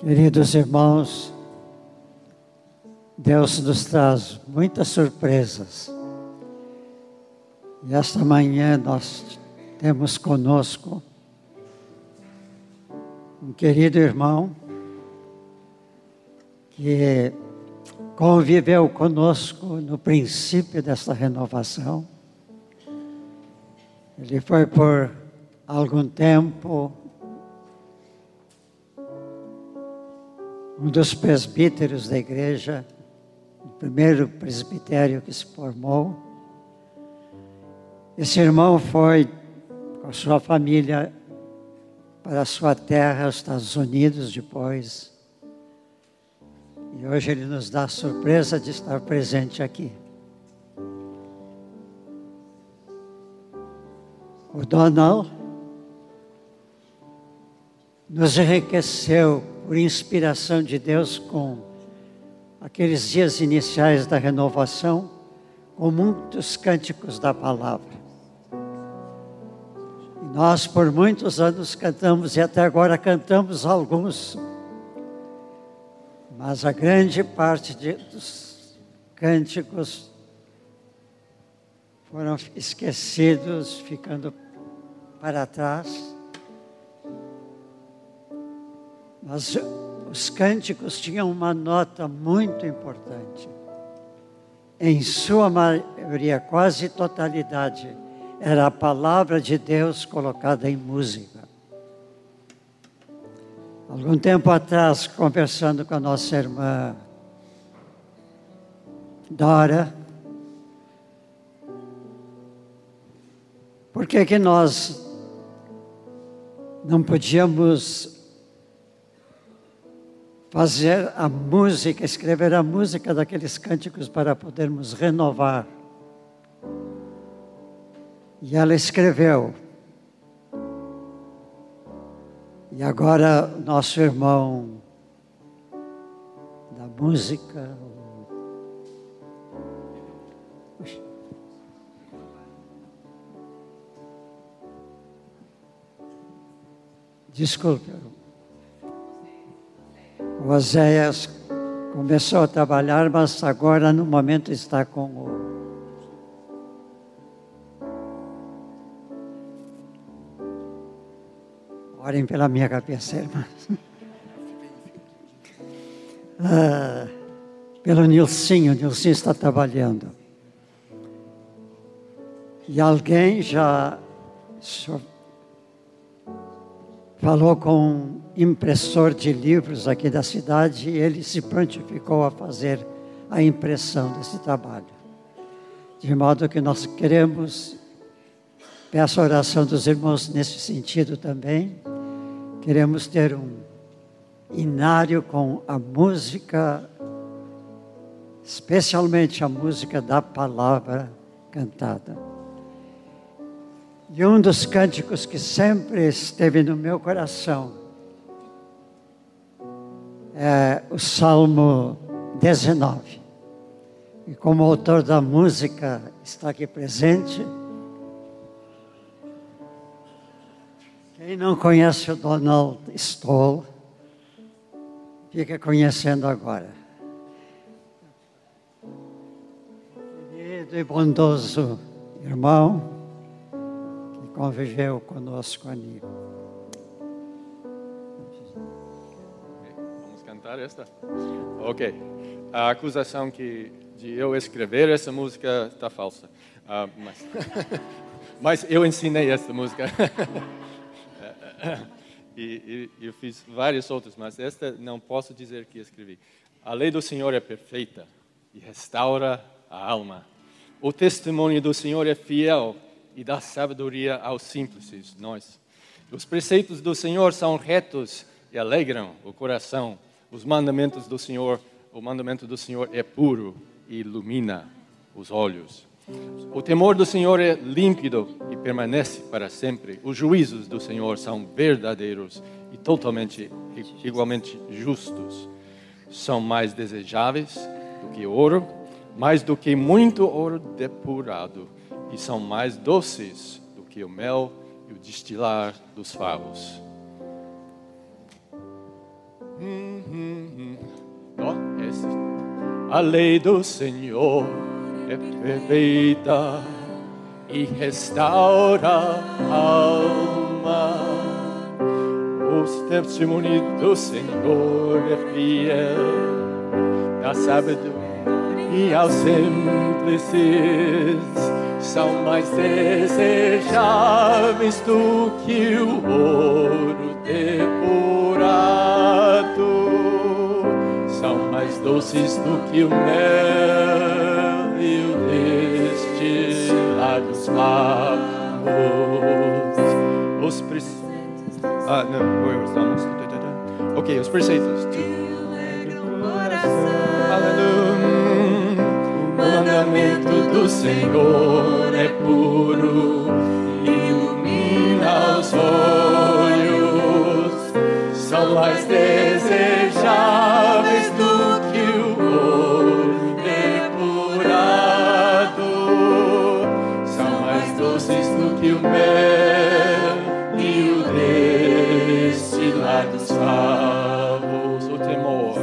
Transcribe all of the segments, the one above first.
Queridos irmãos, Deus nos traz muitas surpresas. E esta manhã nós temos conosco um querido irmão que conviveu conosco no princípio dessa renovação. Ele foi por algum tempo um dos presbíteros da igreja, o primeiro presbitério que se formou. Esse irmão foi com sua família para a sua terra, os Estados Unidos, depois. E hoje ele nos dá a surpresa de estar presente aqui. O Donald nos enriqueceu por inspiração de Deus com aqueles dias iniciais da renovação, com muitos cânticos da palavra. E nós por muitos anos cantamos e até agora cantamos alguns, mas a grande parte de, dos cânticos foram esquecidos, ficando para trás. Mas os cânticos tinham uma nota muito importante. Em sua maioria, quase totalidade, era a palavra de Deus colocada em música. Algum tempo atrás, conversando com a nossa irmã Dora, por que que nós não podíamos fazer a música, escrever a música daqueles cânticos para podermos renovar. E ela escreveu. E agora nosso irmão da música, Desculpe. Oséias começou a trabalhar, mas agora no momento está com o. Orem pela minha cabeça, irmãs. Ah, pelo Nilcinho, o Nilcinho está trabalhando. E alguém já falou com impressor de livros aqui da cidade e ele se prontificou a fazer a impressão desse trabalho. De modo que nós queremos, peço a oração dos irmãos nesse sentido também, queremos ter um inário com a música, especialmente a música da palavra cantada. E um dos cânticos que sempre esteve no meu coração é o Salmo 19. E como autor da música está aqui presente, quem não conhece o Donald Stoll, fica conhecendo agora. Querido e bondoso irmão, conviveu conosco ali. Cantar esta? Ok. A acusação que de eu escrever essa música está falsa. Uh, mas, mas eu ensinei essa música. e, e eu fiz várias outras, mas esta não posso dizer que escrevi. A lei do Senhor é perfeita e restaura a alma. O testemunho do Senhor é fiel e dá sabedoria aos simples, nós. Os preceitos do Senhor são retos e alegram o coração. Os mandamentos do Senhor, o mandamento do Senhor é puro e ilumina os olhos. O temor do Senhor é límpido e permanece para sempre. Os juízos do Senhor são verdadeiros e totalmente igualmente justos. São mais desejáveis do que ouro, mais do que muito ouro depurado e são mais doces do que o mel e o destilar dos favos. Hum, hum, hum. A lei do Senhor é perfeita e restaura a alma. Os testemunhos do Senhor é fiel, na sabedoria e aos simples são mais desejáveis do que o ouro depurado, são mais doces do que o mel e o destilados favos. Os preceitos. Ah, não, estamos. Ok, os preceitos. Aleluia. O mandamento do Senhor é puro, ilumina os olhos, mais desejáveis do que o ouro depurado, são mais doces do que o mel e o destilado dos favos. O temor,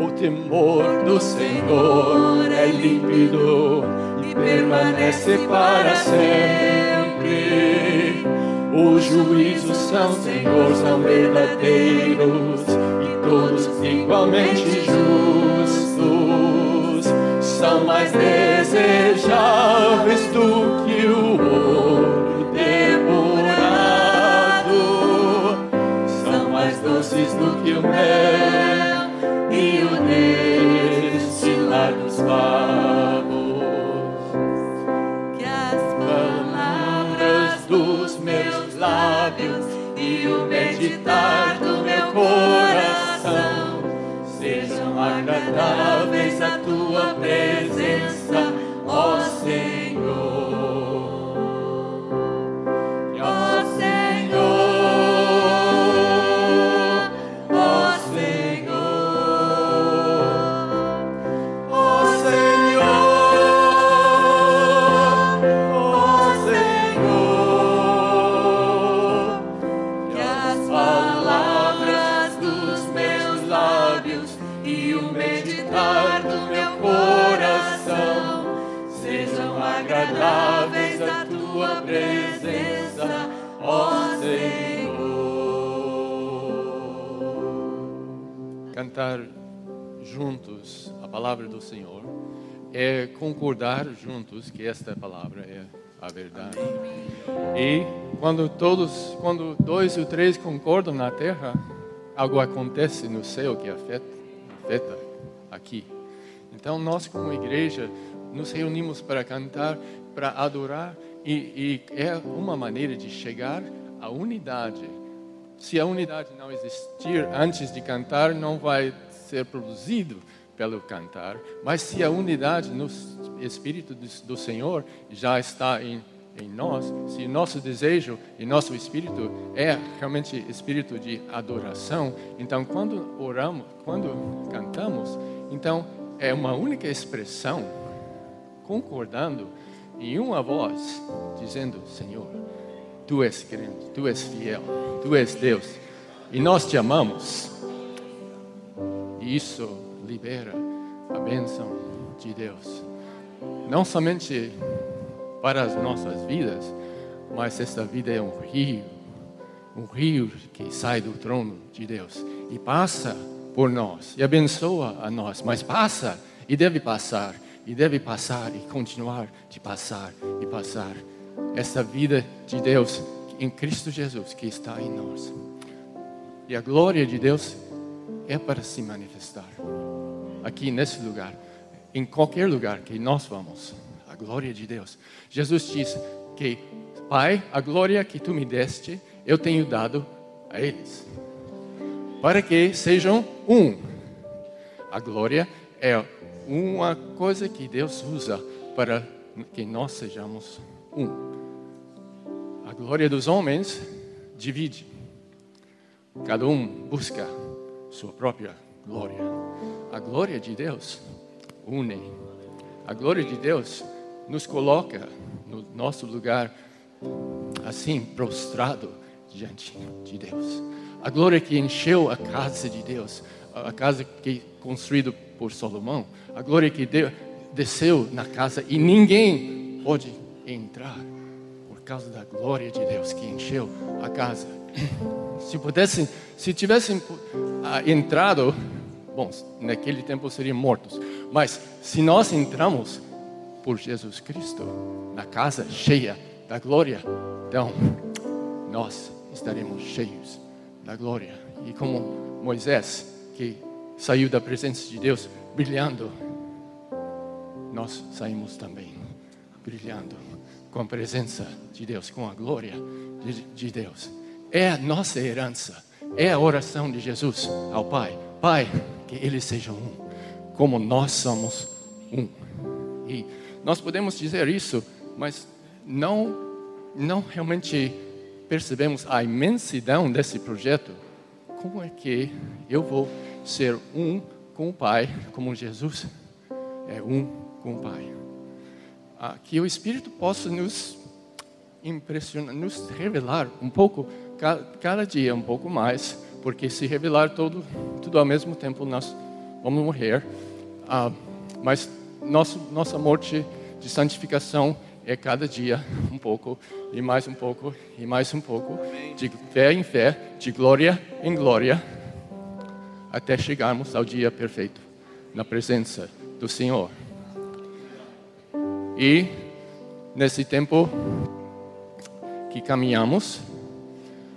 o temor do Senhor é límpido e permanece para sempre. Os juízos são, Senhor, são verdadeiros e todos igualmente justos. São mais desejáveis do que o ouro depurado. São mais doces do que o mel agradáveis à tua presença, do Senhor é concordar juntos que esta palavra é a verdade. E quando todos, quando dois ou três concordam na terra, algo acontece no céu que afeta, afeta aqui. Então nós como igreja nos reunimos para cantar, para adorar e, e é uma maneira de chegar à unidade. Se a unidade não existir antes de cantar, não vai ser produzido pelo cantar. Mas se a unidade no Espírito do Senhor já está em, em nós, se nosso desejo e nosso espírito é realmente espírito de adoração, então quando oramos, quando cantamos, então é uma única expressão concordando em uma voz, dizendo: Senhor, Tu és grande, Tu és fiel, Tu és Deus e nós te amamos. Isso libera a bênção de Deus, não somente para as nossas vidas, mas esta vida é um rio, um rio que sai do trono de Deus e passa por nós e abençoa a nós, mas passa e deve passar e deve passar e continuar de passar e passar esta vida de Deus em Cristo Jesus que está em nós. E a glória de Deus é para se manifestar aqui nesse lugar, em qualquer lugar que nós vamos. A glória de Deus. Jesus diz que, Pai, a glória que tu me deste, eu tenho dado a eles, para que sejam um. A glória é uma coisa que Deus usa para que nós sejamos um. A glória dos homens divide. Cada um busca sua própria glória. A glória de Deus une. A glória de Deus nos coloca no nosso lugar assim prostrado diante de Deus. A glória que encheu a casa de Deus, a casa que construída por Salomão, a glória que deu, desceu na casa e ninguém pode entrar por causa da glória de Deus que encheu a casa. Se pudessem, se tivessem ah, entrado, bom, naquele tempo seriam mortos. Mas se nós entramos por Jesus Cristo na casa cheia da glória, então nós estaremos cheios da glória. E como Moisés, que saiu da presença de Deus brilhando, nós saímos também brilhando com a presença de Deus, com a glória de, de Deus. É a nossa herança, é a oração de Jesus ao Pai: Pai, que eles sejam um, como nós somos um. E nós podemos dizer isso, mas não, não realmente percebemos a imensidão desse projeto. Como é que eu vou ser um com o Pai, como Jesus é um com o Pai? Ah, que o Espírito possa nos impressionar, nos revelar um pouco, cada dia um pouco mais, porque se revelar todo, tudo ao mesmo tempo nós vamos morrer. Ah, mas nosso, nossa morte de santificação é cada dia um pouco, e mais um pouco, e mais um pouco, de fé em fé, de glória em glória, até chegarmos ao dia perfeito, na presença do Senhor. E nesse tempo que caminhamos,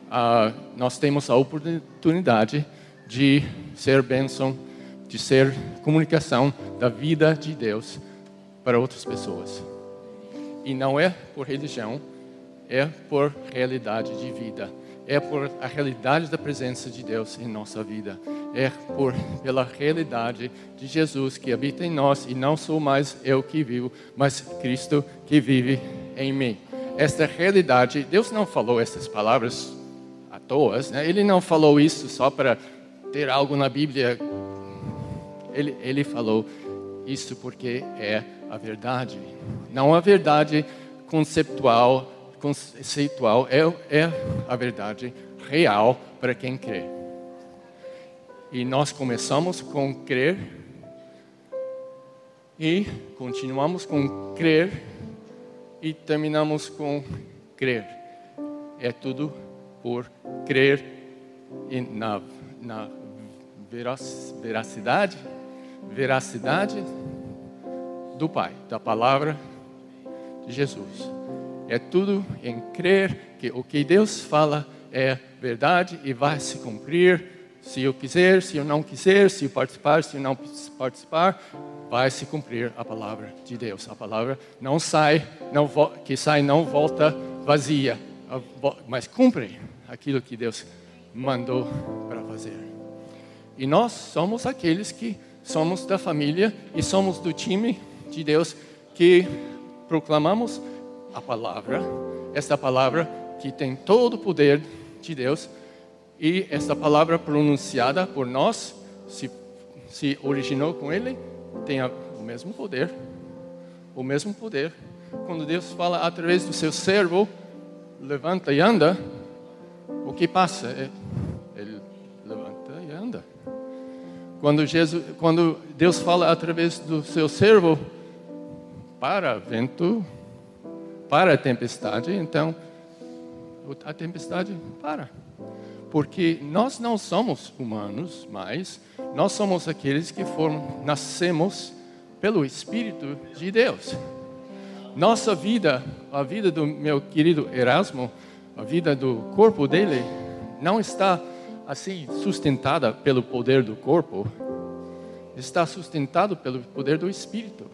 uh, nós temos a oportunidade de ser bênção de ser comunicação da vida de Deus para outras pessoas. E não é por religião, é por realidade de vida. É por a realidade da presença de Deus em nossa vida. É por pela realidade de Jesus que habita em nós e não sou mais eu que vivo, mas Cristo que vive em mim. Esta realidade, Deus não falou essas palavras à toa, né? Ele não falou isso só para ter algo na Bíblia ele, ele falou isso porque é a verdade. Não a verdade conceptual, conceitual, é, é a verdade real para quem crê. E nós começamos com crer e continuamos com crer e terminamos com crer. É tudo por crer na, na veracidade veracidade do Pai, da palavra de Jesus. É tudo em crer que o que Deus fala é verdade e vai se cumprir. Se eu quiser, se eu não quiser, se eu participar, se eu não participar, vai se cumprir a palavra de Deus. A palavra não sai, não que sai não volta vazia, mas cumpre aquilo que Deus mandou para fazer. E nós somos aqueles que somos da família e somos do time de Deus que proclamamos a palavra, essa palavra que tem todo o poder de Deus e essa palavra pronunciada por nós se, se originou com Ele tem o mesmo poder, o mesmo poder. Quando Deus fala através do seu servo, levanta e anda, o que passa? É Quando, Jesus, quando Deus fala através do seu servo, para vento, para a tempestade, então a tempestade para. Porque nós não somos humanos, mas nós somos aqueles que foram, nascemos pelo Espírito de Deus. Nossa vida, a vida do meu querido Erasmo, a vida do corpo dele, não está assim sustentada pelo poder do corpo, está sustentado pelo poder do Espírito.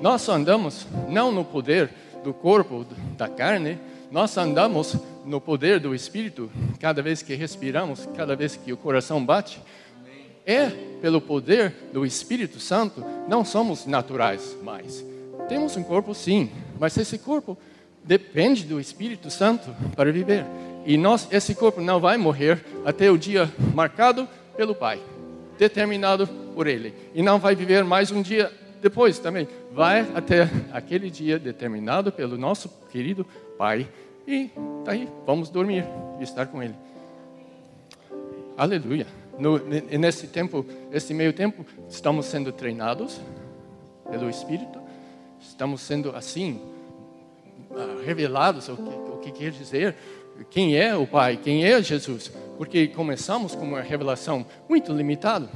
Nós andamos não no poder do corpo, da carne, nós andamos no poder do Espírito, cada vez que respiramos, cada vez que o coração bate. É pelo poder do Espírito Santo, não somos naturais mais. Temos um corpo sim, mas esse corpo depende do Espírito Santo para viver. E nós, esse corpo não vai morrer até o dia marcado pelo Pai, determinado por Ele. E não vai viver mais um dia depois também. Vai até aquele dia determinado pelo nosso querido Pai. E daí vamos dormir e estar com Ele. Aleluia. no, nesse tempo, esse meio tempo, estamos sendo treinados pelo Espírito, estamos sendo assim ah, revelados o que, o que quer dizer quem é o Pai, quem é Jesus, porque começamos com uma revelação muito limitada,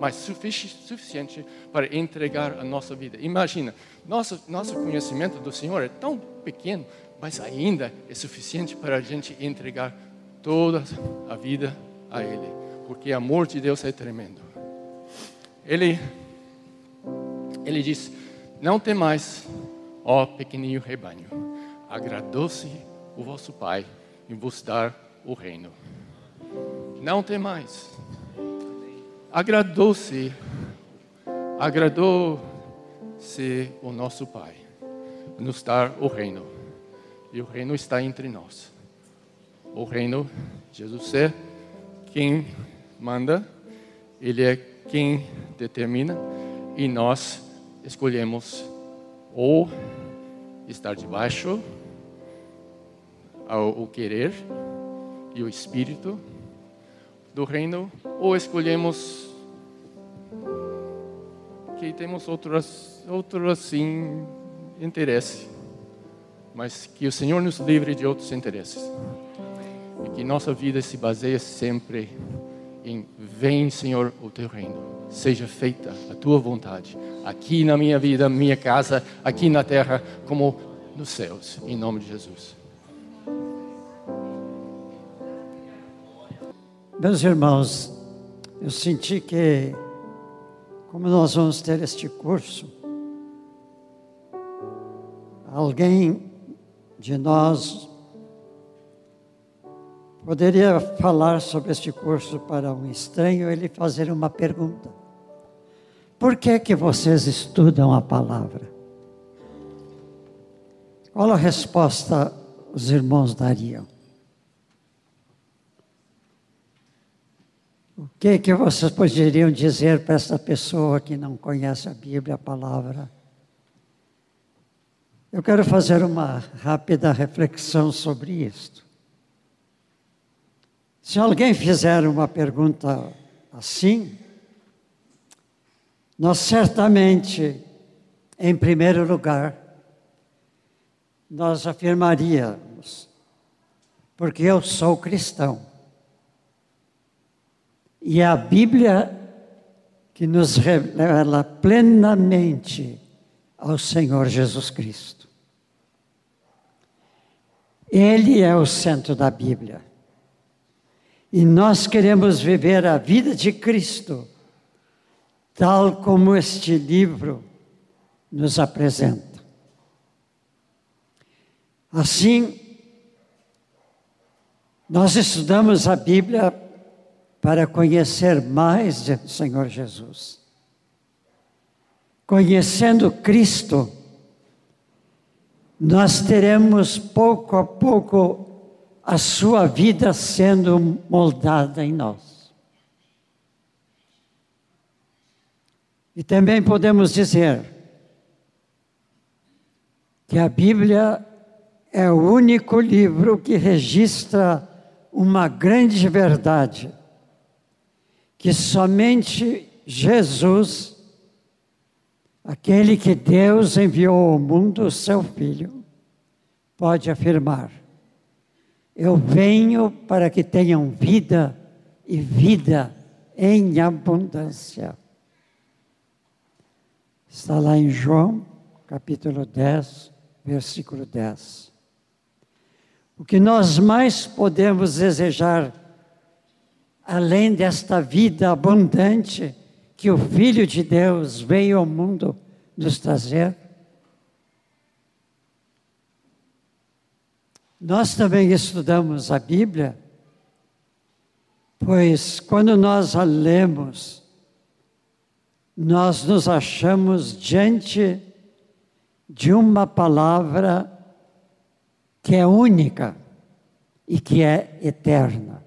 mas suficiente para entregar a nossa vida. Imagina, nosso, nosso conhecimento do Senhor é tão pequeno, mas ainda é suficiente para a gente entregar toda a vida a Ele, porque o amor de Deus é tremendo. Ele, ele diz: Não tem mais, ó pequenino rebanho, agradou-se o vosso Pai em vos dar o reino. Não tem mais. Agradou-se, agradou-se o nosso Pai nos dar o reino. E o reino está entre nós. O reino, Jesus é quem manda, Ele é quem determina, e nós escolhemos ou estar debaixo ao querer e o espírito do reino, ou escolhemos que temos outros, outros assim interesse, mas que o Senhor nos livre de outros interesses. E que nossa vida se baseie sempre em vem Senhor o teu reino, seja feita a tua vontade aqui na minha vida, minha casa, aqui na terra como nos céus, em nome de Jesus. Meus irmãos, eu senti que, como nós vamos ter este curso, alguém de nós poderia falar sobre este curso para um estranho ele fazer uma pergunta: Por que que vocês estudam a palavra? Qual a resposta os irmãos dariam? O que, que vocês poderiam dizer para essa pessoa que não conhece a Bíblia, a palavra? Eu quero fazer uma rápida reflexão sobre isto. Se alguém fizer uma pergunta assim, nós certamente, em primeiro lugar, nós afirmaríamos, porque eu sou cristão. E a Bíblia que nos revela plenamente ao Senhor Jesus Cristo. Ele é o centro da Bíblia. E nós queremos viver a vida de Cristo, tal como este livro nos apresenta. Assim, nós estudamos a Bíblia para conhecer mais do Senhor Jesus. Conhecendo Cristo, nós teremos pouco a pouco a sua vida sendo moldada em nós. E também podemos dizer que a Bíblia é o único livro que registra uma grande verdade que somente Jesus, aquele que Deus enviou ao mundo, seu Filho, pode afirmar: Eu venho para que tenham vida e vida em abundância. Está lá em João, capítulo 10, versículo 10. O que nós mais podemos desejar além desta vida abundante que o Filho de Deus veio ao mundo nos trazer. Nós também estudamos a Bíblia, pois quando nós a lemos, nós nos achamos diante de uma palavra que é única e que é eterna.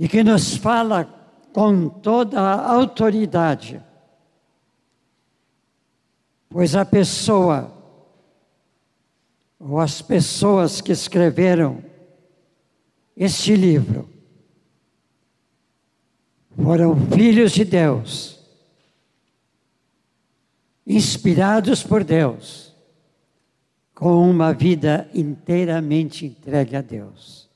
E que nos fala com toda a autoridade. Pois a pessoa, ou as pessoas que escreveram este livro, foram filhos de Deus, inspirados por Deus, com uma vida inteiramente entregue a Deus.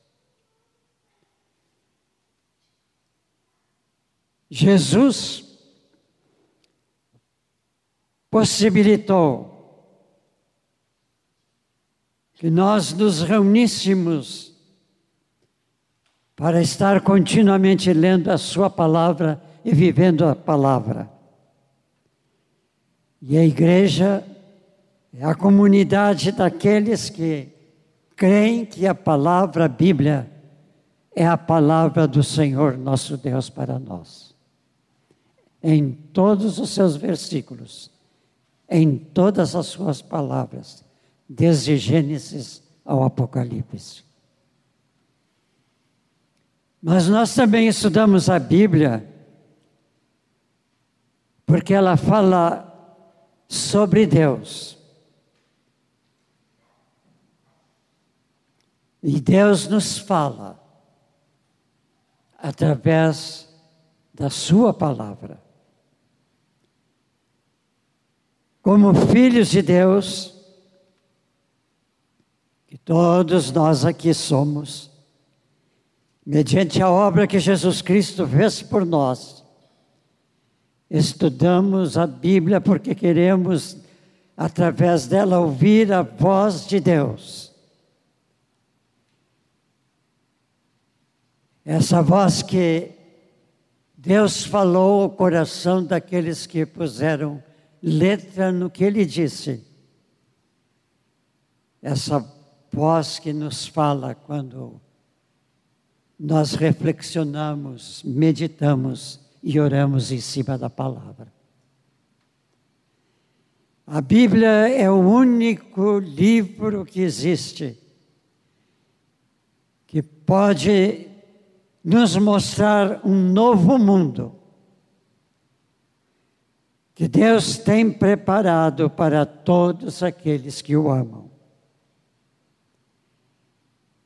Jesus possibilitou que nós nos reuníssemos para estar continuamente lendo a Sua palavra e vivendo a palavra. E a igreja é a comunidade daqueles que creem que a palavra a Bíblia é a palavra do Senhor nosso Deus para nós. Em todos os seus versículos, em todas as suas palavras, desde Gênesis ao Apocalipse. Mas nós também estudamos a Bíblia, porque ela fala sobre Deus. E Deus nos fala através da Sua palavra. Como filhos de Deus, que todos nós aqui somos, mediante a obra que Jesus Cristo fez por nós. Estudamos a Bíblia porque queremos, através dela, ouvir a voz de Deus. Essa voz que Deus falou ao coração daqueles que puseram letra no que ele disse. Essa voz que nos fala quando nós reflexionamos, meditamos e oramos em cima da palavra. A Bíblia é o único livro que existe que pode nos mostrar um novo mundo que Deus tem preparado para todos aqueles que o amam.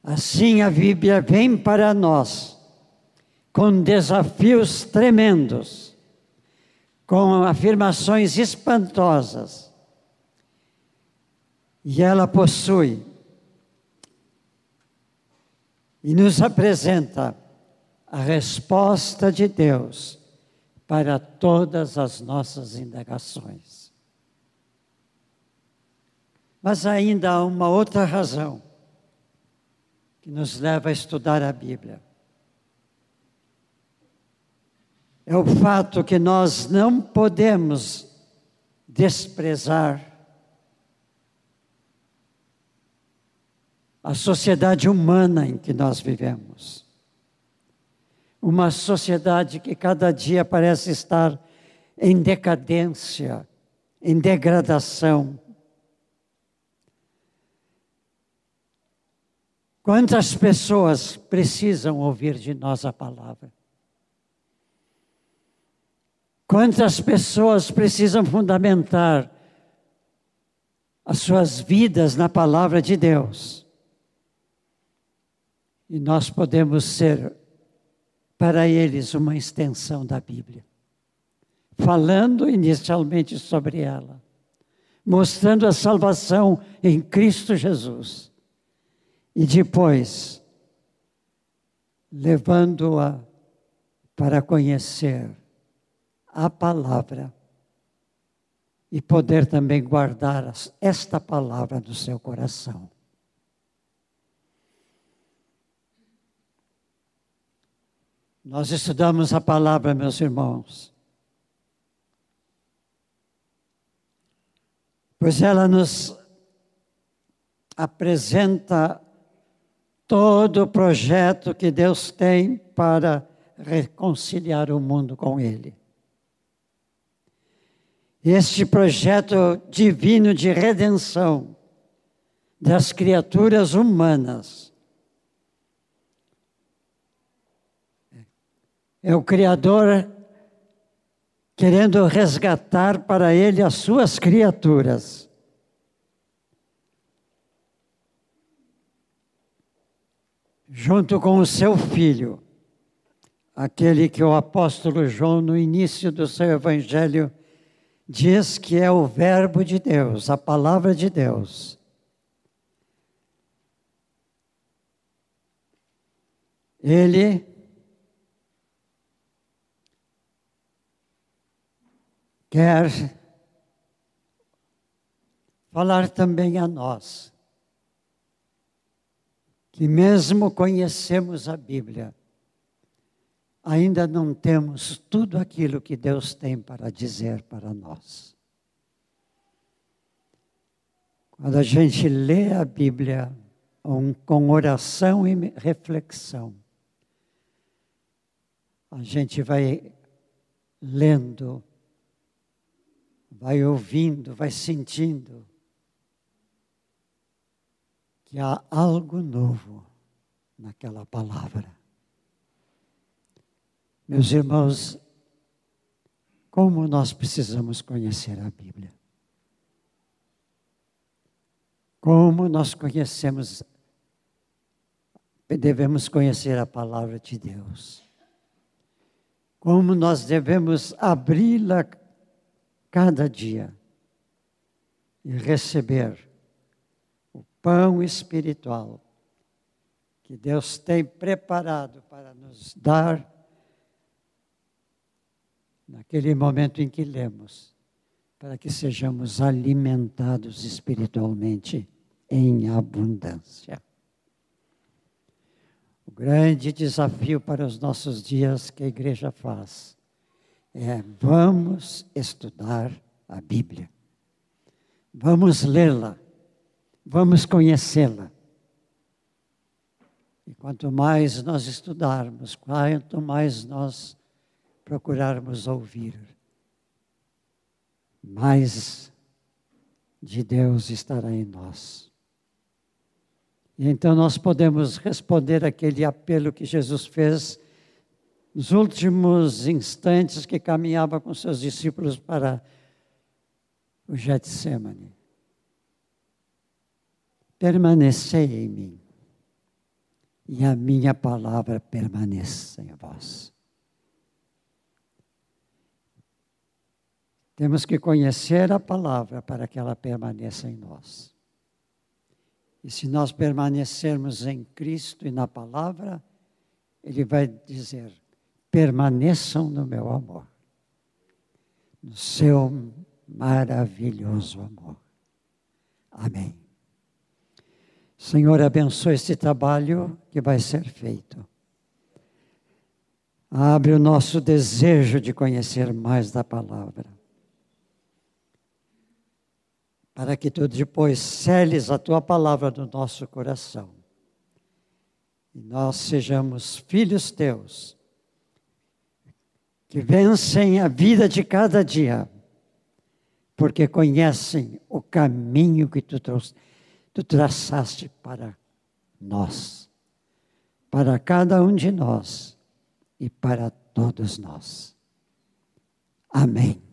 Assim a Bíblia vem para nós com desafios tremendos, com afirmações espantosas. E ela possui e nos apresenta a resposta de Deus para todas as nossas indagações. Mas ainda há uma outra razão que nos leva a estudar a Bíblia. É o fato que nós não podemos desprezar a sociedade humana em que nós vivemos. Uma sociedade que cada dia parece estar em decadência, em degradação, Quantas pessoas precisam ouvir de nós a palavra? Quantas pessoas precisam fundamentar as suas vidas na palavra de Deus? E nós podemos ser para eles uma extensão da Bíblia, falando inicialmente sobre ela, mostrando a salvação em Cristo Jesus e depois, levando-a para conhecer a palavra e poder também guardar esta palavra no seu coração. Nós estudamos a palavra, meus irmãos, pois ela nos apresenta todo o projeto que Deus tem para reconciliar o mundo com Ele. Este projeto divino de redenção das criaturas humanas é o Criador querendo resgatar para Ele as suas criaturas. junto com o seu filho, aquele que o apóstolo João, no início do seu evangelho, diz que é o Verbo de Deus, a palavra de Deus. Ele quer falar também a nós, que mesmo conhecemos a Bíblia, ainda não temos tudo aquilo que Deus tem para dizer para nós. Quando a gente lê a Bíblia com oração e reflexão, a gente vai lendo, vai ouvindo, vai sentindo que há algo novo naquela palavra. Meus irmãos, como nós precisamos conhecer a Bíblia. Como nós conhecemos, devemos conhecer a palavra de Deus. Como nós devemos abri-la cada dia e receber o pão espiritual que Deus tem preparado para nos dar naquele momento em que lemos, para que sejamos alimentados espiritualmente em abundância. O grande desafio para os nossos dias que a igreja faz é vamos estudar a Bíblia. Vamos lê-la. Vamos conhecê-la. E quanto mais nós estudarmos, quanto mais nós procurarmos ouvir, mais de Deus estará em nós. E então nós podemos responder aquele apelo que Jesus fez nos últimos instantes que caminhava com seus discípulos para o Getsemane. Permanecei em mim, e a minha palavra permaneça em vós. Temos que conhecer a palavra para que ela permaneça em nós. E se nós permanecermos em Cristo e na palavra, Ele vai dizer: permaneçam no meu amor, no seu maravilhoso amor. Amém. Senhor, abençoe este trabalho que vai ser feito. Abre o nosso desejo de conhecer mais da palavra para que tu depois seles a tua palavra no nosso coração. E nós sejamos filhos teus, que vencem a vida de cada dia, porque conhecem o caminho que tu, trouxe, tu traçaste para nós, para cada um de nós e para todos nós. Amém.